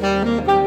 Música